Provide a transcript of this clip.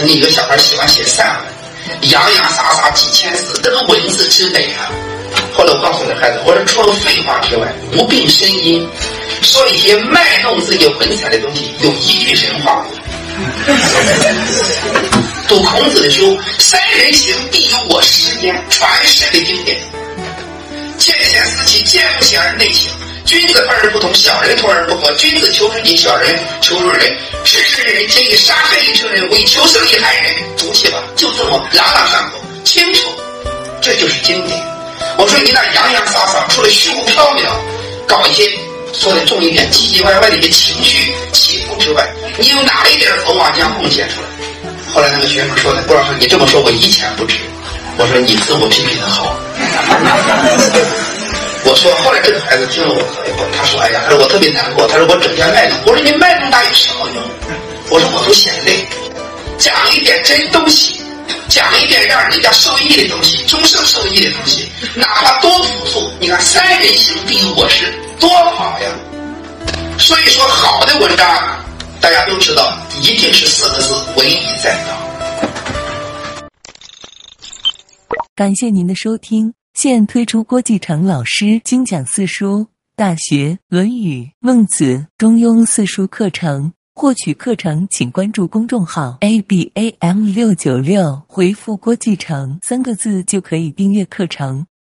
曾经有个小孩喜欢写散文，洋洋洒洒几千字，这个文字之美啊！后来我告诉那孩子，我说除了废话之外，无病呻吟，说一些卖弄自己文采的东西，有一句神话。读孔子的书，三人行，必有我师焉，传世的经典。见贤思齐，见不贤而内省。君子和而不同，小人同而不和。君子求诸己，小人求诸人。知之人皆以杀害一成人，为求生以害人。读去吧，就这么朗朗上口，清楚。这就是经典。我说你那洋洋洒洒，除了虚无缥缈，搞一些说的重一点，唧唧歪歪的一些情绪起伏之外，你有哪一点文化将贡献出来？后来那个学生说的，郭老师，你这么说，我一钱不值。我说你自我批评的好。我说后来这个孩子听了我课以后，他说：“哎呀，他说我特别难过。他说我整天卖弄。我说你卖弄大有什么用？我说我都嫌累。讲一点真东西，讲一点让人家受益的东西，终生受益的东西，哪怕多朴素。你看三人行必有我师，多好呀！所以说，好的文章，大家都知道，一定是四个字：文以载道。感谢您的收听。现推出郭继成老师精讲四书《大学》《论语》《孟子》《中庸》四书课程。获取课程，请关注公众号 a b a m 六九六，回复“郭继成”三个字就可以订阅课程。